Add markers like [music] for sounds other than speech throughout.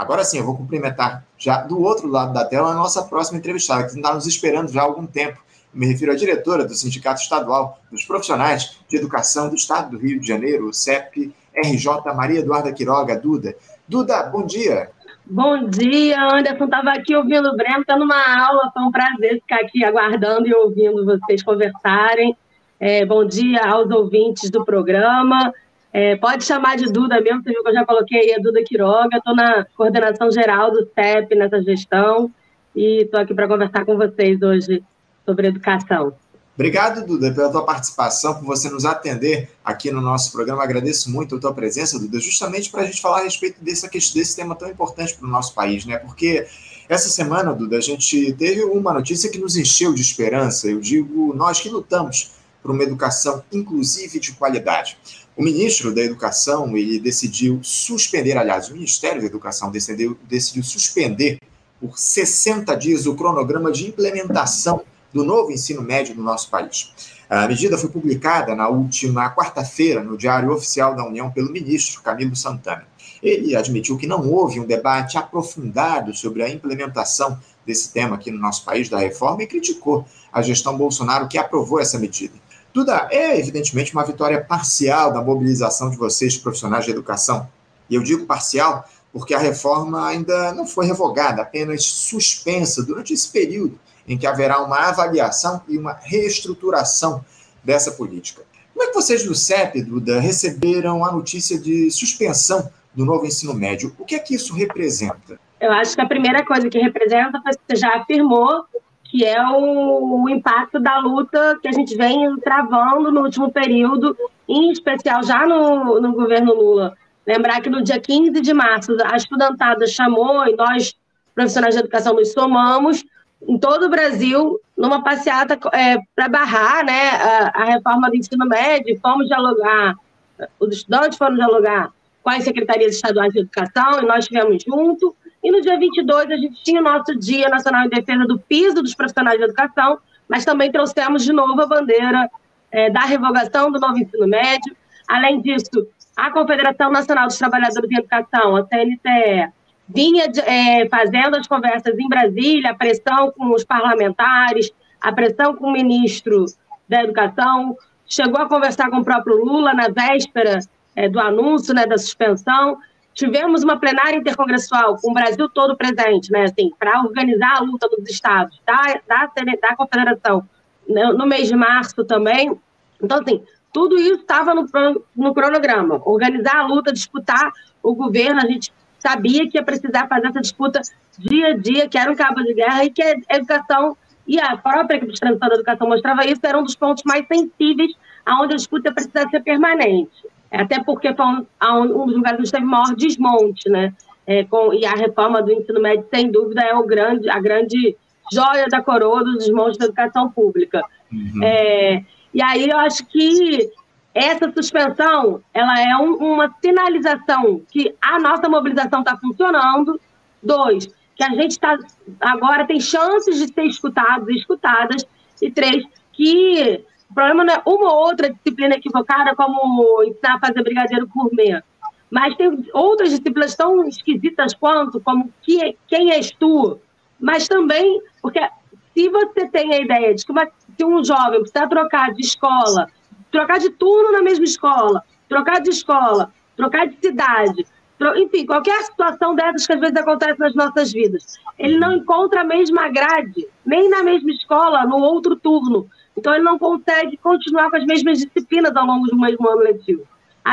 Agora sim, eu vou cumprimentar já do outro lado da tela a nossa próxima entrevistada, que está nos esperando já há algum tempo. Me refiro à diretora do Sindicato Estadual dos Profissionais de Educação do Estado do Rio de Janeiro, o CEP RJ Maria Eduarda Quiroga, Duda. Duda, bom dia. Bom dia, Anderson. Estava aqui ouvindo o Breno, está numa aula. Foi um prazer ficar aqui aguardando e ouvindo vocês conversarem. É, bom dia aos ouvintes do programa. É, pode chamar de Duda mesmo, você viu que eu já coloquei aí a Duda Quiroga. Estou na coordenação geral do CEP nessa gestão e estou aqui para conversar com vocês hoje sobre educação. Obrigado, Duda, pela tua participação, por você nos atender aqui no nosso programa. Agradeço muito a tua presença, Duda, justamente para a gente falar a respeito desse, desse tema tão importante para o nosso país, né? Porque essa semana, Duda, a gente teve uma notícia que nos encheu de esperança. Eu digo, nós que lutamos por uma educação inclusiva e de qualidade. O ministro da Educação ele decidiu suspender, aliás, o Ministério da Educação decidiu, decidiu suspender por 60 dias o cronograma de implementação do novo ensino médio no nosso país. A medida foi publicada na última quarta-feira no Diário Oficial da União pelo ministro Camilo Santana. Ele admitiu que não houve um debate aprofundado sobre a implementação desse tema aqui no nosso país, da reforma, e criticou a gestão Bolsonaro que aprovou essa medida. Duda, é evidentemente uma vitória parcial da mobilização de vocês, profissionais de educação. E eu digo parcial porque a reforma ainda não foi revogada, apenas suspensa durante esse período em que haverá uma avaliação e uma reestruturação dessa política. Como é que vocês do CEP, Duda, receberam a notícia de suspensão do novo ensino médio? O que é que isso representa? Eu acho que a primeira coisa que representa, você já afirmou, que é o, o impacto da luta que a gente vem travando no último período, em especial já no, no governo Lula. Lembrar que no dia 15 de março, a estudantada chamou e nós, profissionais de educação, nos somamos em todo o Brasil numa passeata é, para barrar né, a, a, reforma do ensino médio. Fomos dialogar, os estudantes foram dialogar com as secretarias estaduais de educação e nós estivemos junto. E no dia 22 a gente tinha o nosso Dia Nacional em Defesa do Piso dos Profissionais de Educação, mas também trouxemos de novo a bandeira é, da revogação do novo ensino médio. Além disso, a Confederação Nacional dos Trabalhadores em Educação, a CNTE, vinha é, fazendo as conversas em Brasília, a pressão com os parlamentares, a pressão com o ministro da Educação, chegou a conversar com o próprio Lula na véspera é, do anúncio né, da suspensão. Tivemos uma plenária intercongressual com o Brasil todo presente, né, assim, para organizar a luta dos estados, da, da, da Confederação, no, no mês de março também. Então, assim, tudo isso estava no, no cronograma. Organizar a luta, disputar o governo, a gente sabia que ia precisar fazer essa disputa dia a dia, que era um cabo de guerra e que a educação e a própria equipe de transição da educação mostrava isso, era um dos pontos mais sensíveis aonde a disputa ia precisar ser permanente. Até porque foi um, um dos lugares onde teve maior desmonte, né? É, com, e a reforma do ensino médio, sem dúvida, é o grande, a grande joia da coroa do desmonte da educação pública. Uhum. É, e aí eu acho que essa suspensão ela é um, uma sinalização que a nossa mobilização está funcionando. Dois, que a gente está agora tem chances de ser escutados e escutadas. E três, que o problema não é uma ou outra disciplina equivocada, como ensinar a fazer brigadeiro gourmet. Mas tem outras disciplinas tão esquisitas quanto, como que, quem és tu. Mas também, porque se você tem a ideia de que, uma, que um jovem precisa trocar de escola trocar de turno na mesma escola, trocar de escola, trocar de cidade, tro... enfim, qualquer situação dessas que às vezes acontece nas nossas vidas. Ele não encontra a mesma grade, nem na mesma escola, no outro turno. Então, ele não consegue continuar com as mesmas disciplinas ao longo do mesmo ano letivo.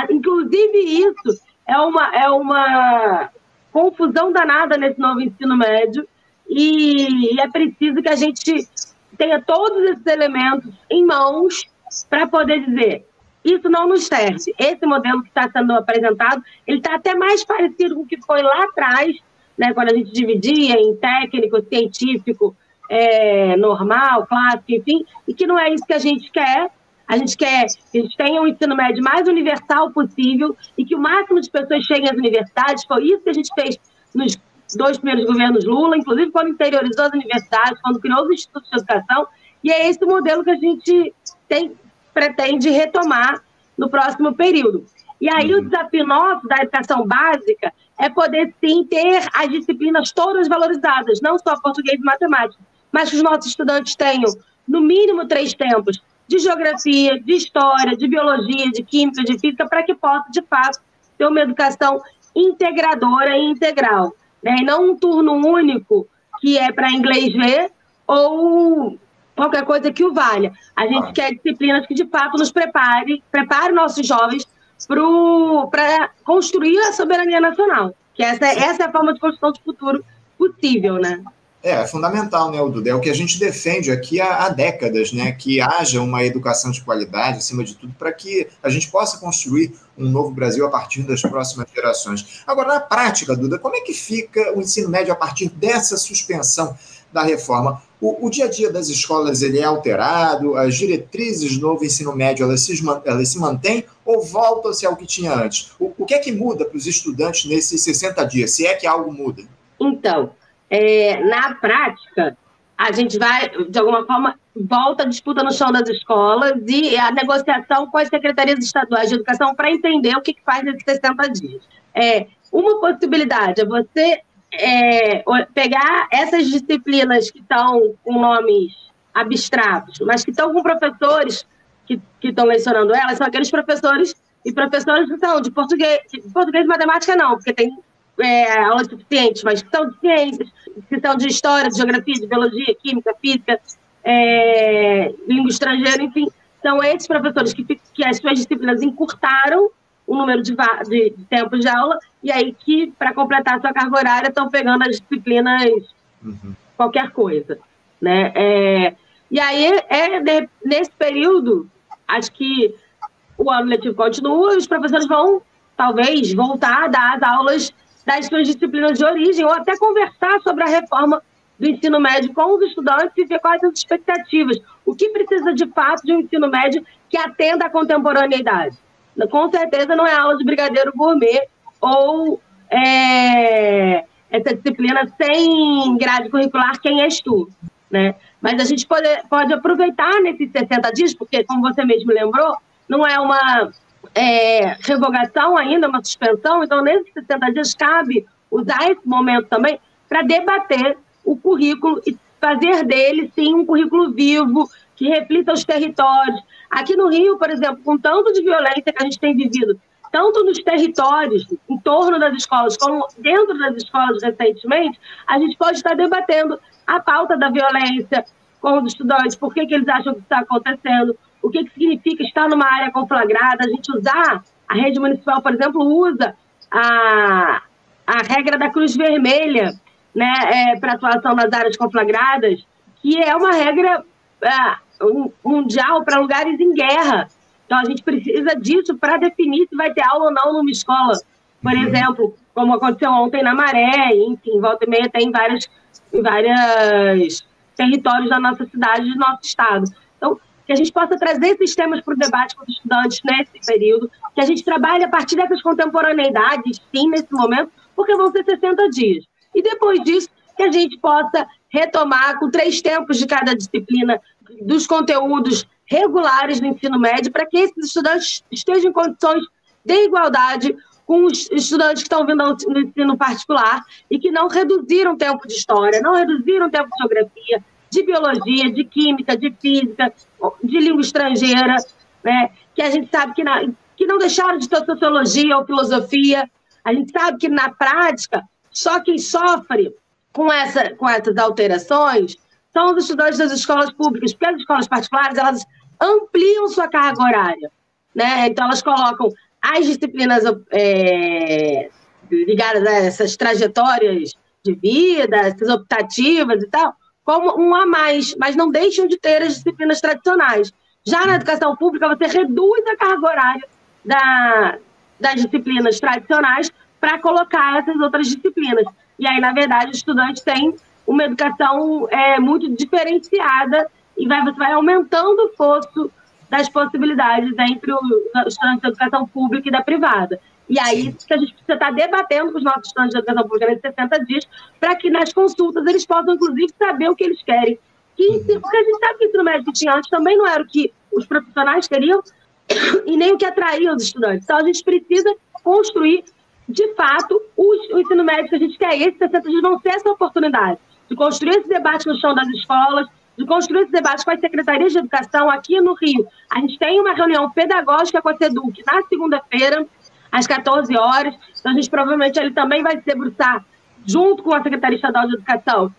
Inclusive, isso é uma, é uma confusão danada nesse novo ensino médio e é preciso que a gente tenha todos esses elementos em mãos para poder dizer isso não nos serve. Esse modelo que está sendo apresentado, ele está até mais parecido com o que foi lá atrás, né, quando a gente dividia em técnico, científico, é, normal, clássico, enfim, e que não é isso que a gente quer. A gente quer que a gente tenha um ensino médio mais universal possível e que o máximo de pessoas cheguem às universidades. Foi isso que a gente fez nos dois primeiros governos Lula, inclusive quando interiorizou as universidades, quando criou os institutos de educação. E é esse modelo que a gente tem, pretende retomar no próximo período. E aí uhum. o desafio nosso da educação básica é poder sim ter as disciplinas todas valorizadas, não só português e matemática, mas que os nossos estudantes tenham, no mínimo, três tempos de geografia, de história, de biologia, de química, de física, para que possa, de fato, ter uma educação integradora e integral. Né? E não um turno único que é para inglês ver ou qualquer coisa que o valha. A gente quer disciplinas que, de fato, nos prepare, prepare nossos jovens para construir a soberania nacional. Que essa, essa é a forma de construção de futuro possível, né? É, é fundamental, né, Duda? É o que a gente defende aqui há, há, décadas, né? Que haja uma educação de qualidade, acima de tudo, para que a gente possa construir um novo Brasil a partir das próximas gerações. Agora, na prática, Duda, como é que fica o ensino médio a partir dessa suspensão da reforma? O, o dia a dia das escolas ele é alterado, as diretrizes do novo ensino médio elas se, elas se mantêm ou voltam-se ao que tinha antes? O, o que é que muda para os estudantes nesses 60 dias, se é que algo muda? Então, é, na prática, a gente vai, de alguma forma, volta a disputa no chão das escolas e a negociação com as secretarias estaduais de educação para entender o que, que faz nesses 60 dias. É, uma possibilidade é você é, pegar essas disciplinas que estão com nomes abstratos, mas que estão com professores que estão lecionando elas, são aqueles professores e professores que são de português, de português e matemática não, porque tem é, aulas suficientes, mas que são de ciências, que são de história, de geografia, de biologia, química, física, é, língua estrangeira, enfim, são esses professores que, que as suas disciplinas encurtaram o número de, de, de tempos de aula, e aí que, para completar a sua carga horária, estão pegando as disciplinas uhum. qualquer coisa. Né? É, e aí, é, de, nesse período, acho que o ano letivo continua, os professores vão, talvez, voltar a dar as aulas das suas disciplinas de origem, ou até conversar sobre a reforma do ensino médio com os estudantes e ver quais as expectativas. O que precisa de fato de um ensino médio que atenda à contemporaneidade? Com certeza não é aula de brigadeiro gourmet ou é, essa disciplina sem grade curricular, quem és tu? Né? Mas a gente pode, pode aproveitar nesses 60 dias, porque, como você mesmo lembrou, não é uma é, revogação ainda, uma suspensão, então nesses 60 dias cabe usar esse momento também para debater o currículo e fazer dele, sim, um currículo vivo, que reflita os territórios. Aqui no Rio, por exemplo, com tanto de violência que a gente tem vivido, tanto nos territórios, em torno das escolas, como dentro das escolas recentemente, a gente pode estar debatendo a pauta da violência com os estudantes, por que, que eles acham que está acontecendo, o que, que significa estar numa área conflagrada, a gente usar, a rede municipal, por exemplo, usa a, a regra da Cruz Vermelha né, é, para atuação nas áreas conflagradas, que é uma regra é, mundial para lugares em guerra. Então, a gente precisa disso para definir se vai ter aula ou não numa escola. Por uhum. exemplo, como aconteceu ontem na Maré, enfim, volta e meia tem várias, em vários territórios da nossa cidade, do nosso estado. Então, que a gente possa trazer esses temas para o debate com os estudantes nesse período, que a gente trabalhe a partir dessas contemporaneidades, sim, nesse momento, porque vão ser 60 dias. E depois disso, que a gente possa retomar com três tempos de cada disciplina dos conteúdos regulares do ensino médio, para que esses estudantes estejam em condições de igualdade com os estudantes que estão vindo no ensino particular e que não reduziram o tempo de história, não reduziram o tempo de geografia, de biologia, de química, de física, de língua estrangeira, né? que a gente sabe que, na, que não deixaram de ter sociologia ou filosofia. A gente sabe que, na prática, só quem sofre com, essa, com essas alterações são os estudantes das escolas públicas, porque as escolas particulares elas ampliam sua carga horária. Né? Então, elas colocam as disciplinas é, ligadas a essas trajetórias de vida, essas optativas e tal, como um a mais, mas não deixam de ter as disciplinas tradicionais. Já na educação pública, você reduz a carga horária da, das disciplinas tradicionais para colocar essas outras disciplinas. E aí, na verdade, o estudante tem uma educação é, muito diferenciada e vai, você vai aumentando o fosso das possibilidades entre os estudantes da educação pública e da privada. E aí que a gente precisa estar debatendo com os nossos estudantes de educação pública nesses 60 dias, para que nas consultas eles possam, inclusive, saber o que eles querem. Que, uhum. porque a gente sabe que o ensino médio que tinha antes também não era o que os profissionais queriam [coughs] e nem o que atraía os estudantes. Então, a gente precisa construir de fato, o, o ensino médio que a gente quer, esses 60 dias vão ser essa oportunidade de construir esse debate no chão das escolas, de construir esse debate com as secretarias de educação aqui no Rio. A gente tem uma reunião pedagógica com a SEDUC na segunda-feira, às 14 horas. Então, a gente provavelmente ele também vai se debruçar junto com a Secretaria Estadual de Educação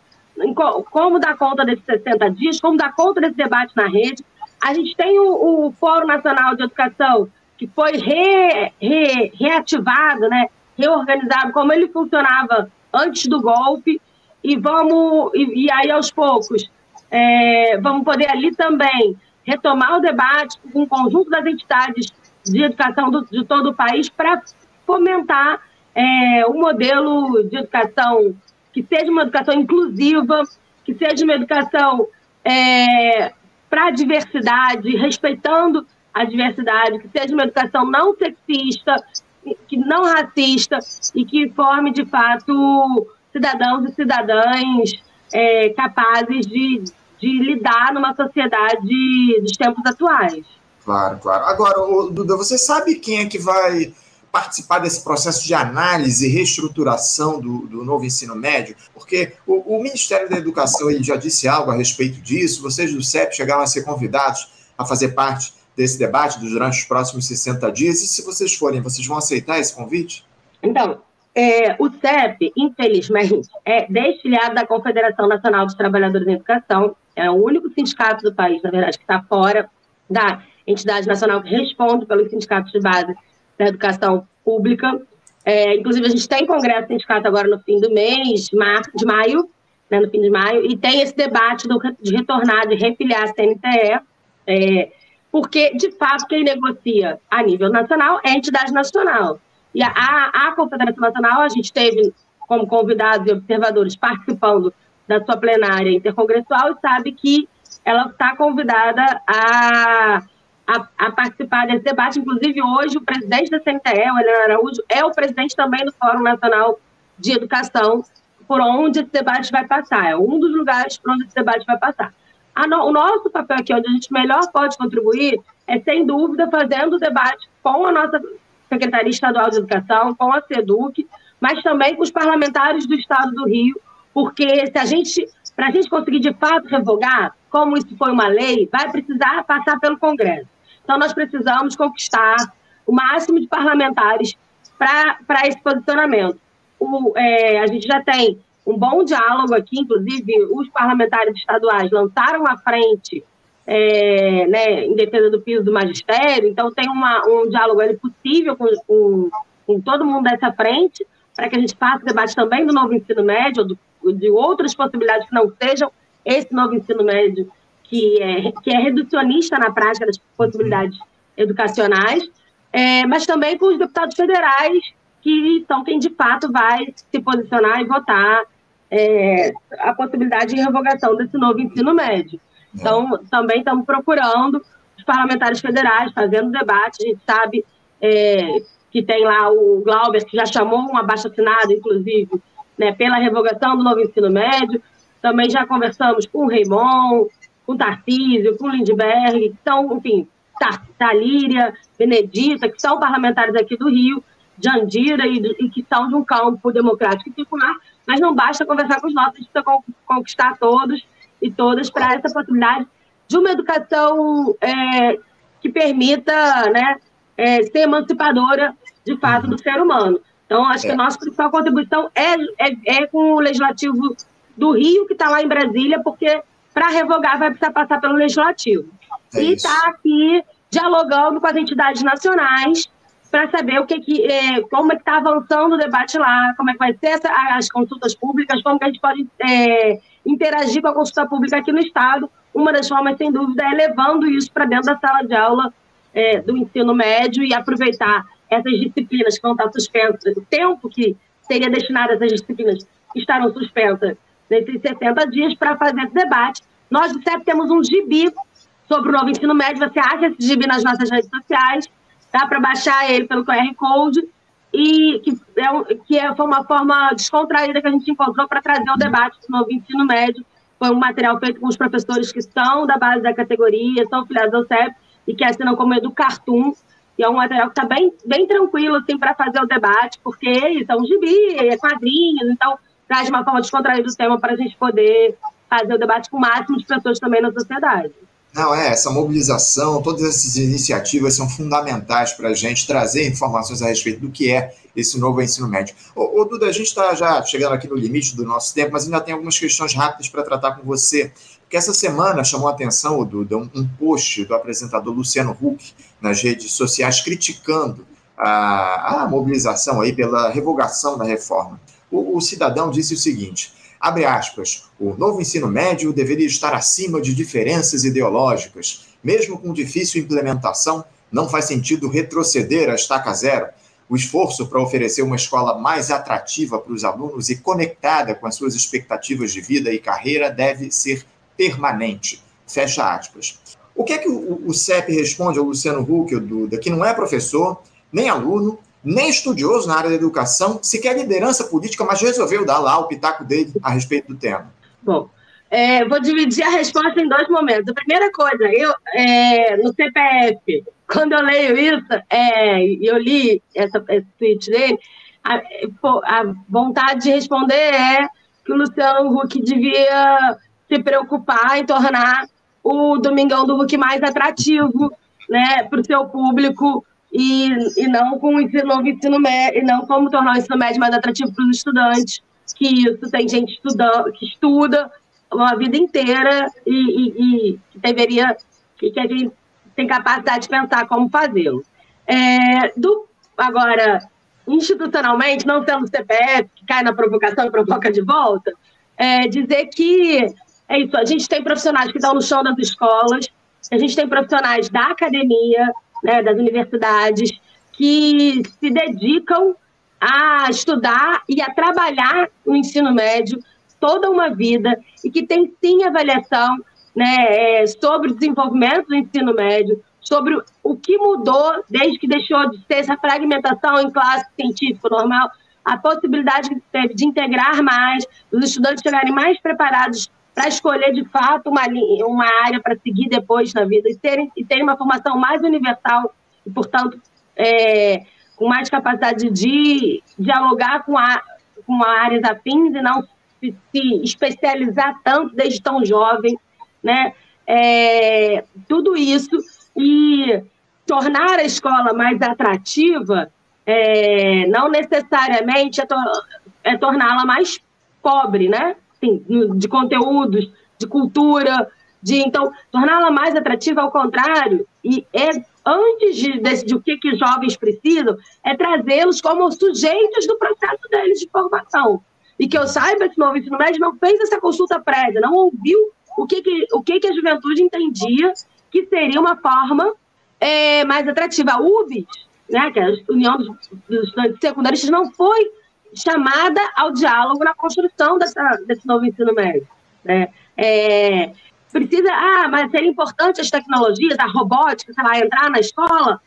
como dar conta desses 60 dias, como dar conta desse debate na rede. A gente tem o, o Fórum Nacional de Educação, que foi re, re, reativado, né, reorganizado, como ele funcionava antes do golpe, e vamos, e, e aí aos poucos, é, vamos poder ali também retomar o debate com o conjunto das entidades de educação do, de todo o país para fomentar é, um modelo de educação que seja uma educação inclusiva, que seja uma educação é, para a diversidade, respeitando a diversidade, que seja uma educação não sexista, que não racista e que forme de fato cidadãos e cidadãs é, capazes de, de lidar numa sociedade dos tempos atuais. Claro, claro. Agora, Duda, você sabe quem é que vai participar desse processo de análise e reestruturação do, do novo ensino médio? Porque o, o, Ministério da Educação ele já disse algo a respeito disso, vocês do CEP chegaram a ser convidados a fazer parte desse debate durante os próximos 60 dias, e se vocês forem, vocês vão aceitar esse convite? Então, é, o CEP, infelizmente, é desfiliado da Confederação Nacional dos Trabalhadores em Educação, é o único sindicato do país, na verdade, que está fora da entidade nacional que responde pelos sindicatos de base da educação pública. É, inclusive, a gente tem congresso sindicato agora no fim do mês, de maio, né, no fim de maio, e tem esse debate do, de retornar, de refiliar a CNTE, é, porque, de fato, quem negocia a nível nacional é a entidade nacional. E a, a Confederação Nacional, a gente teve como convidados e observadores participando da sua plenária intercongressual e sabe que ela está convidada a a, a, participar desse debate. Inclusive, hoje, o presidente da CNTE, o Helena Araújo, é o presidente também do Fórum Nacional de Educação, por onde esse debate vai passar. É um dos lugares por onde esse debate vai passar. No, o nosso papel aqui, onde a gente melhor pode contribuir, é, sem dúvida, fazendo o debate com a nossa Secretaria Estadual de Educação, com a SEDUC, mas também com os parlamentares do Estado do Rio, porque se a gente, para a gente conseguir de fato revogar, como isso foi uma lei, vai precisar passar pelo Congresso. Então, nós precisamos conquistar o máximo de parlamentares para esse posicionamento. O, é, a gente já tem um bom diálogo aqui, inclusive os parlamentares estaduais lançaram a frente é, né, em defesa do piso do magistério, então tem uma, um diálogo ali possível com, com, com todo mundo dessa frente, para que a gente faça debate também do novo ensino médio, do, de outras possibilidades que não sejam esse novo ensino médio que é, que é reducionista na prática das possibilidades educacionais, é, mas também com os deputados federais, que são quem de fato vai se posicionar e votar é, a possibilidade de revogação desse novo ensino médio. Então, também estamos procurando os parlamentares federais, fazendo debate, a gente sabe é, que tem lá o Glauber, que já chamou um abaixo-assinado, inclusive, né, pela revogação do novo ensino médio, também já conversamos com o Raimon, com Tarcísio, com Lindbergh, que são, enfim, Talíria, Benedita, que são parlamentares aqui do Rio, Jandira, e, e que são de um campo democrático e circular, mas não basta conversar com os nossos, a gente precisa conquistar todos e todas para essa possibilidade de uma educação é, que permita né, é, ser emancipadora, de fato, do ser humano. Então, acho que a nossa principal contribuição é, é, é com o Legislativo do Rio, que está lá em Brasília, porque para revogar vai precisar passar pelo legislativo. É e está aqui dialogando com as entidades nacionais para saber o que, que é, como é que está avançando o debate lá, como é que vai ser essa, as consultas públicas, como que a gente pode é, interagir com a consulta pública aqui no Estado. Uma das formas, sem dúvida, é levando isso para dentro da sala de aula é, do ensino médio e aproveitar essas disciplinas que vão estar suspensas, o tempo que seria destinado a essas disciplinas que estarão suspensas nesses 60 dias para fazer esse debate. Nós, do CEP, temos um gibi sobre o novo ensino médio. Você acha esse gibi nas nossas redes sociais, dá para baixar ele pelo QR Code, e que, é, que é, foi uma forma descontraída que a gente encontrou para trazer o debate do novo ensino médio. Foi um material feito com os professores que são da base da categoria, são filiados ao CEP e que assinam como Educartoon. e é um material que está bem, bem tranquilo assim, para fazer o debate, porque isso é um gibi, é quadrinhos, então traz uma forma descontraída do tema para a gente poder fazer o debate com o máximo de pessoas também na sociedade. Não, é, essa mobilização, todas essas iniciativas são fundamentais para a gente trazer informações a respeito do que é esse novo ensino médio. Ô, ô Duda, a gente está já chegando aqui no limite do nosso tempo, mas ainda tem algumas questões rápidas para tratar com você. Porque essa semana chamou a atenção, ô Duda, um, um post do apresentador Luciano Huck nas redes sociais criticando a, a mobilização aí pela revogação da reforma. O, o cidadão disse o seguinte: Abre aspas. O novo ensino médio deveria estar acima de diferenças ideológicas. Mesmo com difícil implementação, não faz sentido retroceder a estaca zero. O esforço para oferecer uma escola mais atrativa para os alunos e conectada com as suas expectativas de vida e carreira deve ser permanente. Fecha aspas. O que é que o, o CEP responde ao Luciano Huck, Duda, que não é professor, nem aluno, nem estudioso na área da educação, sequer liderança política, mas resolveu dar lá o pitaco dele a respeito do tema. Bom, é, vou dividir a resposta em dois momentos. A primeira coisa, eu é, no CPF, quando eu leio isso, é, eu li essa, esse tweet dele, a, a, vontade de responder é que o Luciano Huck devia se preocupar em tornar o Domingão do Huck mais atrativo né, para o seu público e, e não com o ensino, ensino médio, e não como tornar o ensino médio mais atrativo para os estudantes, que isso tem gente estudando, que estuda uma vida inteira e, e, e que deveria, que, que a gente tem capacidade de pensar como fazê-lo. É, do, agora, institucionalmente, não sendo CPF, que cai na provocação e provoca de volta, é, dizer que é isso, a gente tem profissionais que estão no chão das escolas, a gente tem profissionais da academia, né, das universidades, que se dedicam a estudar e a trabalhar no ensino médio toda uma vida e que tem sim avaliação né, é, sobre o desenvolvimento do ensino médio, sobre o que mudou desde que deixou de ter essa fragmentação em classe científica normal, a possibilidade que teve de integrar mais, os estudantes chegarem mais preparados para escolher de fato uma, uma área para seguir depois na vida e terem, e terem uma formação mais universal e, portanto, é, com mais capacidade de dialogar com, a, com áreas afins e não se, se especializar tanto desde tão jovem, né? É, tudo isso e tornar a escola mais atrativa é, não necessariamente é, to é torná-la mais pobre, né? Assim, de conteúdos, de cultura, de então torná-la mais atrativa ao contrário e é antes de decidir o que que jovens precisam é trazê-los como sujeitos do processo deles de formação. E que eu saiba esse novo ensino médio não fez essa consulta prévia não ouviu o que que o que que a juventude entendia que seria uma forma é, mais atrativa. A UBS né que é a União dos Estudantes Secundaristas não foi chamada ao diálogo na construção dessa, desse novo ensino médio. Né? É, precisa, ah, mas seria importante as tecnologias, a robótica, sei lá, entrar na escola?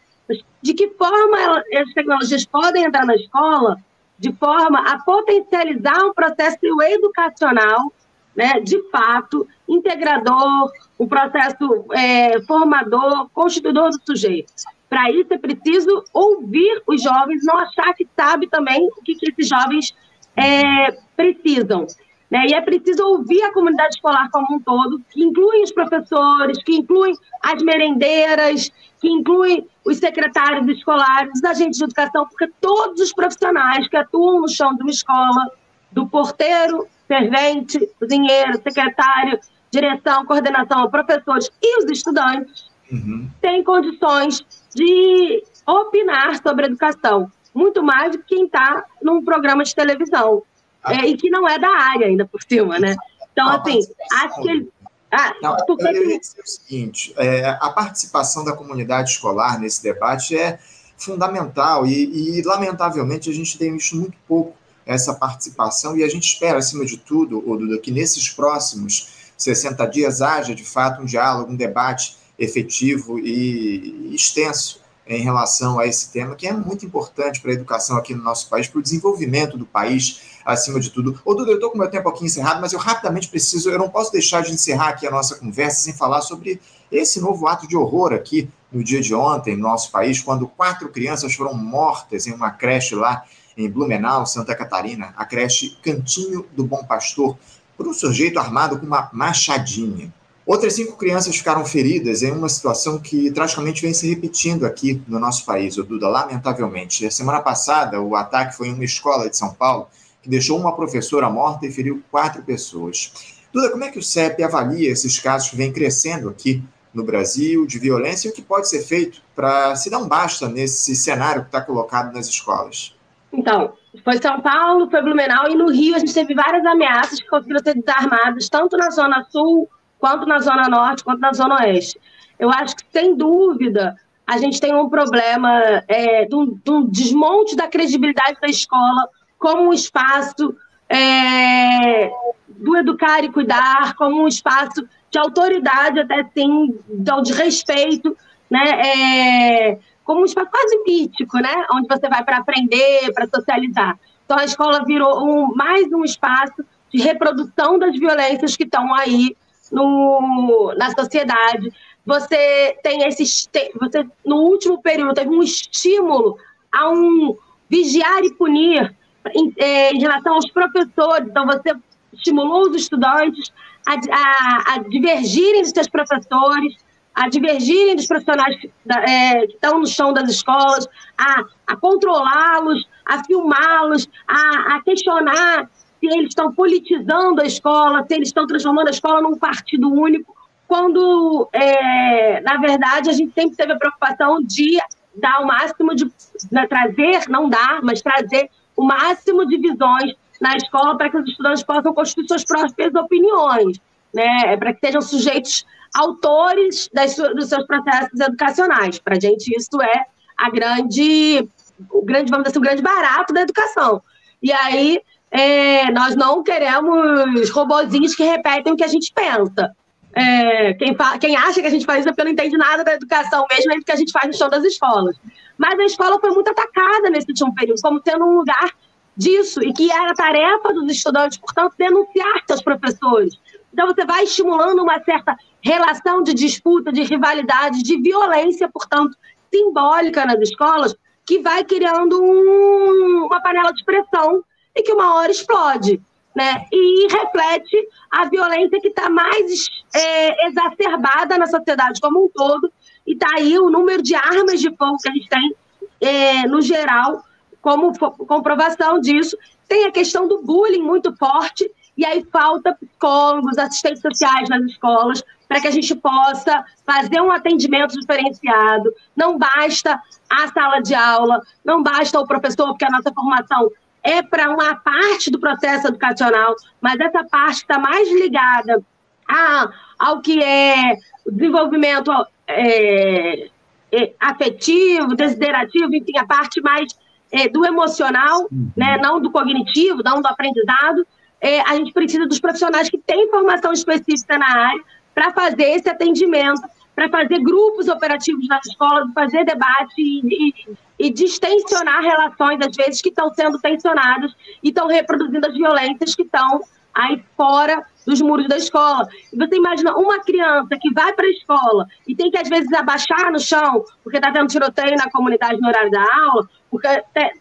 De que forma as tecnologias podem entrar na escola de forma a potencializar um processo educacional, né, de fato, integrador, um processo é, formador, constituidor do sujeito. Para isso é preciso ouvir os jovens, não achar que sabe também o que, que esses jovens é, precisam. Né? E é preciso ouvir a comunidade escolar como um todo, que incluem os professores, que incluem as merendeiras, que incluem os secretários escolares, os agentes de educação, porque todos os profissionais que atuam no chão de uma escola, do porteiro, servente, cozinheiro, secretário, direção, coordenação, professores e os estudantes, uhum. têm condições de opinar sobre educação, muito mais do que quem está num programa de televisão, ah. é, e que não é da área ainda por cima, né? Então, ah, assim, acho que ah, não, porque... eu ia dizer o seguinte: é, a participação da comunidade escolar nesse debate é fundamental e, e, lamentavelmente, a gente tem visto muito pouco essa participação e a gente espera, acima de tudo, Duda, que nesses próximos 60 dias haja, de fato, um diálogo, um debate efetivo e extenso em relação a esse tema, que é muito importante para a educação aqui no nosso país, para o desenvolvimento do país, acima de tudo. Ô, Duda, eu estou com meu tempo aqui encerrado, mas eu rapidamente preciso, eu não posso deixar de encerrar aqui a nossa conversa sem falar sobre esse novo ato de horror aqui no dia de ontem no nosso país, quando quatro crianças foram mortas em uma creche lá em Blumenau, Santa Catarina, a creche Cantinho do Bom Pastor, por um sujeito armado com uma machadinha. Outras cinco crianças ficaram feridas em uma situação que tragicamente vem se repetindo aqui no nosso país, o Duda, lamentavelmente. A semana passada, o ataque foi em uma escola de São Paulo que deixou uma professora morta e feriu quatro pessoas. Duda, como é que o CEP avalia esses casos que vêm crescendo aqui no Brasil de violência e o que pode ser feito para se dar um basta nesse cenário que está colocado nas escolas? Então, foi São Paulo, foi Blumenau e no Rio a gente teve várias ameaças que conseguiram ser desarmadas, tanto na Zona Sul, quanto na Zona Norte, quanto na Zona Oeste. Eu acho que, sem dúvida, a gente tem um problema é, de, um, de, um, desmonte da credibilidade da escola como um espaço é, do educar e cuidar, como um espaço de autoridade, até sim, de respeito, né? É, como um espaço quase mítico, né? Onde você vai para aprender, para socializar. Então a escola virou um, mais um espaço de reprodução das violências que estão aí no, na sociedade. Você tem esses. Você, no último período, teve um estímulo a um vigiar e punir em, é, em relação aos professores. Então, você estimulou os estudantes a, a, a divergirem dos seus professores, a divergirem dos profissionais que, é, estão no chão das escolas, a, a controlá-los, a filmá-los, a, a questionar se eles estão politizando a escola, se eles estão transformando a escola num partido único, quando, é, na verdade, a gente sempre teve a preocupação de dar o máximo de né, trazer, não dar, mas trazer o máximo de visões na escola para que os estudantes possam construir suas próprias opiniões, né, para que sejam sujeitos autores das, dos seus processos educacionais. Para a gente, isso é a grande, o grande, vamos dizer assim, o grande barato da educação. E aí, é, nós não queremos robozinhos que repetem o que a gente pensa. É, quem, quem, acha que a gente faz isso é porque não entende nada da educação, mesmo é que a gente faz no chão das escolas. Mas a escola foi muito atacada nesse último período, como sendo um lugar disso, e que era tarefa dos estudantes, portanto, denunciar seus professores. Então, você vai estimulando uma certa relação de disputa, de rivalidade, de violência, portanto, simbólica nas escolas, que vai criando um, uma panela de pressão e que uma hora explode. Né? E reflete a violência que está mais é, exacerbada na sociedade como um todo. E está aí o número de armas de fogo que a gente tem, é, no geral, como comprovação disso. Tem a questão do bullying muito forte, e aí falta psicólogos, assistentes sociais nas escolas, para que a gente possa fazer um atendimento diferenciado. Não basta a sala de aula, não basta o professor, porque a nossa formação é para uma parte do processo educacional, mas essa parte está mais ligada a, ao que é o desenvolvimento é, é, afetivo, desiderativo, enfim, a parte mais é, do emocional, uhum. né, não do cognitivo, não do aprendizado. É, a gente precisa dos profissionais que têm formação específica na área para fazer esse atendimento, para fazer grupos operativos nas escolas, fazer debate e, e, e distensionar relações, às vezes, que estão sendo tensionadas e estão reproduzindo as violências que estão aí fora dos muros da escola. Você imagina uma criança que vai para a escola e tem que, às vezes, abaixar no chão, porque está tendo tiroteio na comunidade no horário da aula, porque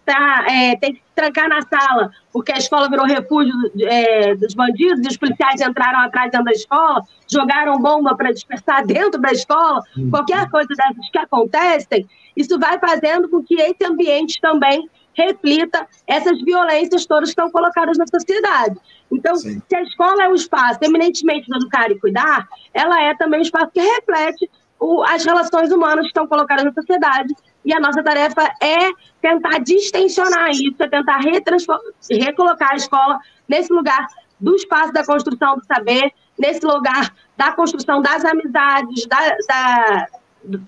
tá, é, tem que trancar na sala, porque a escola virou refúgio é, dos bandidos e os policiais entraram atrás dentro da escola, jogaram bomba para dispersar [laughs] dentro da escola, uhum. qualquer coisa dessas que acontecem, isso vai fazendo com que esse ambiente também reflita essas violências todas que estão colocadas na sociedade. Então, Sim. se a escola é um espaço eminentemente de educar e cuidar, ela é também um espaço que reflete o, as relações humanas que estão colocadas na sociedade. E a nossa tarefa é tentar distensionar isso, é tentar recolocar a escola nesse lugar do espaço da construção do saber, nesse lugar da construção das amizades, da, da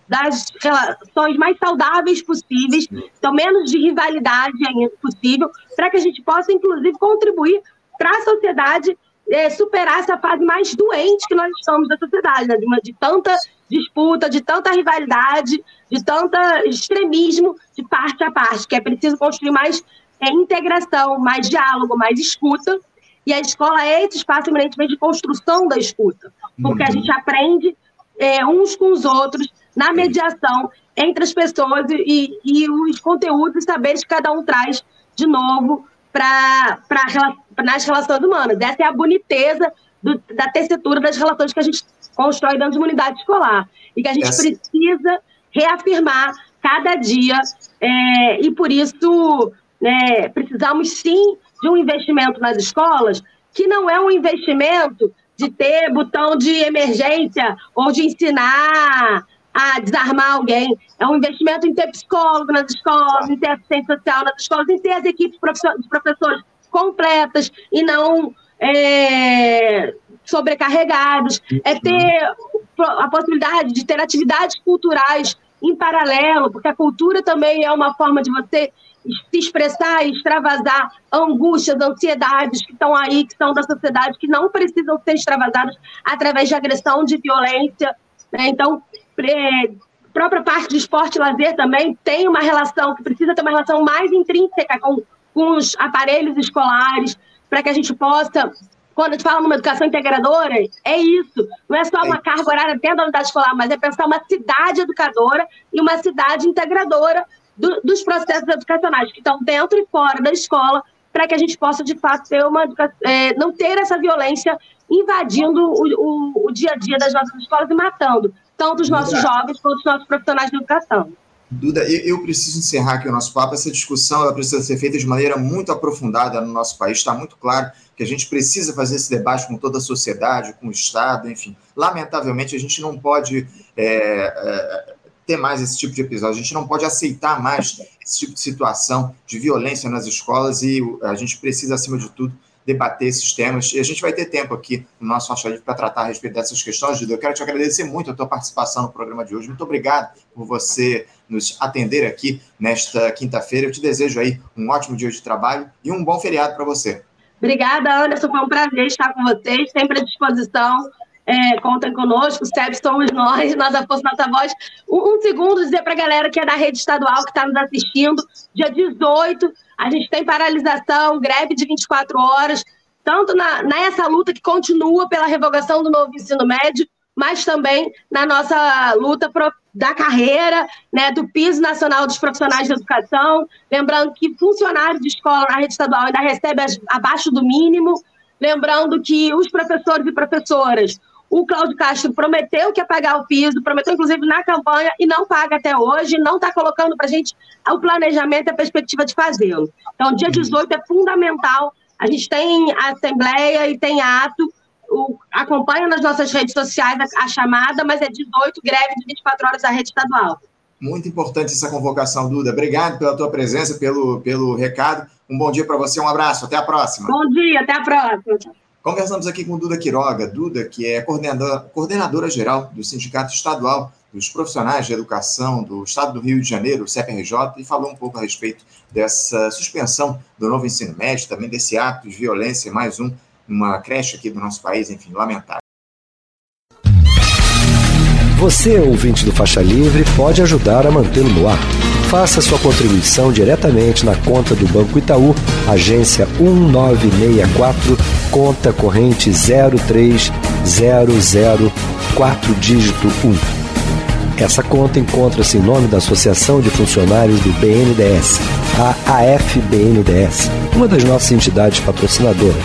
das relações mais saudáveis possíveis, então menos de rivalidade possível, para que a gente possa, inclusive, contribuir para a sociedade é, superar essa fase mais doente que nós estamos da sociedade, né? de, uma, de tanta disputa, de tanta rivalidade, de tanto extremismo de parte a parte, que é preciso construir mais é, integração, mais diálogo, mais escuta, e a escola é esse espaço eminentemente de construção da escuta, porque a uhum. gente aprende é, uns com os outros na mediação entre as pessoas e, e os conteúdos e saberes que cada um traz de novo para nas relações humanas. Essa é a boniteza do, da tessitura das relações que a gente constrói dentro de uma unidade escolar. E que a gente Essa... precisa reafirmar cada dia. É, e por isso né, precisamos sim de um investimento nas escolas, que não é um investimento de ter botão de emergência ou de ensinar a desarmar alguém. É um investimento em ter psicólogo nas escolas, em ter assistente social nas escolas, em ter as equipes de professores completas e não é, sobrecarregados. É ter a possibilidade de ter atividades culturais em paralelo, porque a cultura também é uma forma de você se expressar e extravasar angústias, ansiedades que estão aí, que são da sociedade, que não precisam ser extravasadas através de agressão, de violência. Né? Então, é, própria parte de esporte e lazer também tem uma relação, que precisa ter uma relação mais intrínseca com, com os aparelhos escolares, para que a gente possa quando a gente fala numa educação integradora, é isso. Não é só uma carga horária dentro da unidade escolar, mas é pensar uma cidade educadora e uma cidade integradora do, dos processos educacionais que estão dentro e fora da escola, para que a gente possa, de fato, ter uma é, não ter essa violência invadindo o, o, o, dia a dia das nossas escolas e matando tanto os nossos jovens quanto os nossos profissionais de educação. Duda, eu preciso encerrar aqui o nosso papo. Essa discussão ela precisa ser feita de maneira muito aprofundada no nosso país. Está muito claro que a gente precisa fazer esse debate com toda a sociedade, com o Estado, enfim. Lamentavelmente, a gente não pode é, é, ter mais esse tipo de episódio. A gente não pode aceitar mais esse tipo de situação de violência nas escolas e a gente precisa, acima de tudo, debater esses temas. E a gente vai ter tempo aqui no nosso Faixa para tratar a respeito dessas questões. Duda, eu quero te agradecer muito a tua participação no programa de hoje. Muito obrigado por você nos atender aqui nesta quinta-feira. Eu te desejo aí um ótimo dia de trabalho e um bom feriado para você. Obrigada, Anderson. Foi um prazer estar com vocês, sempre à disposição. É, contem conosco, SEB somos nós, [laughs] nossa força, nossa voz. Um, um segundo dizer para a galera que é da rede estadual que está nos assistindo, dia 18, a gente tem paralisação, greve de 24 horas, tanto na, nessa luta que continua pela revogação do novo ensino médio, mas também na nossa luta pro, da carreira, né, do piso nacional dos profissionais de educação. Lembrando que funcionário de escola na rede estadual ainda recebe abaixo do mínimo. Lembrando que os professores e professoras, o Cláudio Castro prometeu que ia pagar o piso, prometeu inclusive na campanha e não paga até hoje, não está colocando para a gente o planejamento e a perspectiva de fazê-lo. Então, dia 18 é fundamental. A gente tem a assembleia e tem ato, o, acompanha nas nossas redes sociais a, a, chamada, mas é 18, greve de 24 horas da rede estadual. Muito importante essa convocação, Duda. Obrigado pela tua presença, pelo, pelo recado. Um bom dia para você, um abraço, até a próxima. Bom dia, até a próxima. Conversamos aqui com Duda Quiroga, Duda, que é coordenadora, coordenadora geral do Sindicato Estadual dos Profissionais de Educação do Estado do Rio de Janeiro, o CEPRJ, e falou um pouco a respeito dessa suspensão do novo ensino médio, também desse ato de violência, mais um, numa creche aqui do nosso país, enfim, lamentável. Você, ouvinte do Faixa Livre, pode ajudar a mantê-lo no ar. Faça sua contribuição diretamente na conta do Banco Itaú, agência 1964, conta corrente 03004 dígito 1. Essa conta encontra-se em nome da Associação de Funcionários do BNDES, a AFBNDES, uma das nossas entidades patrocinadoras,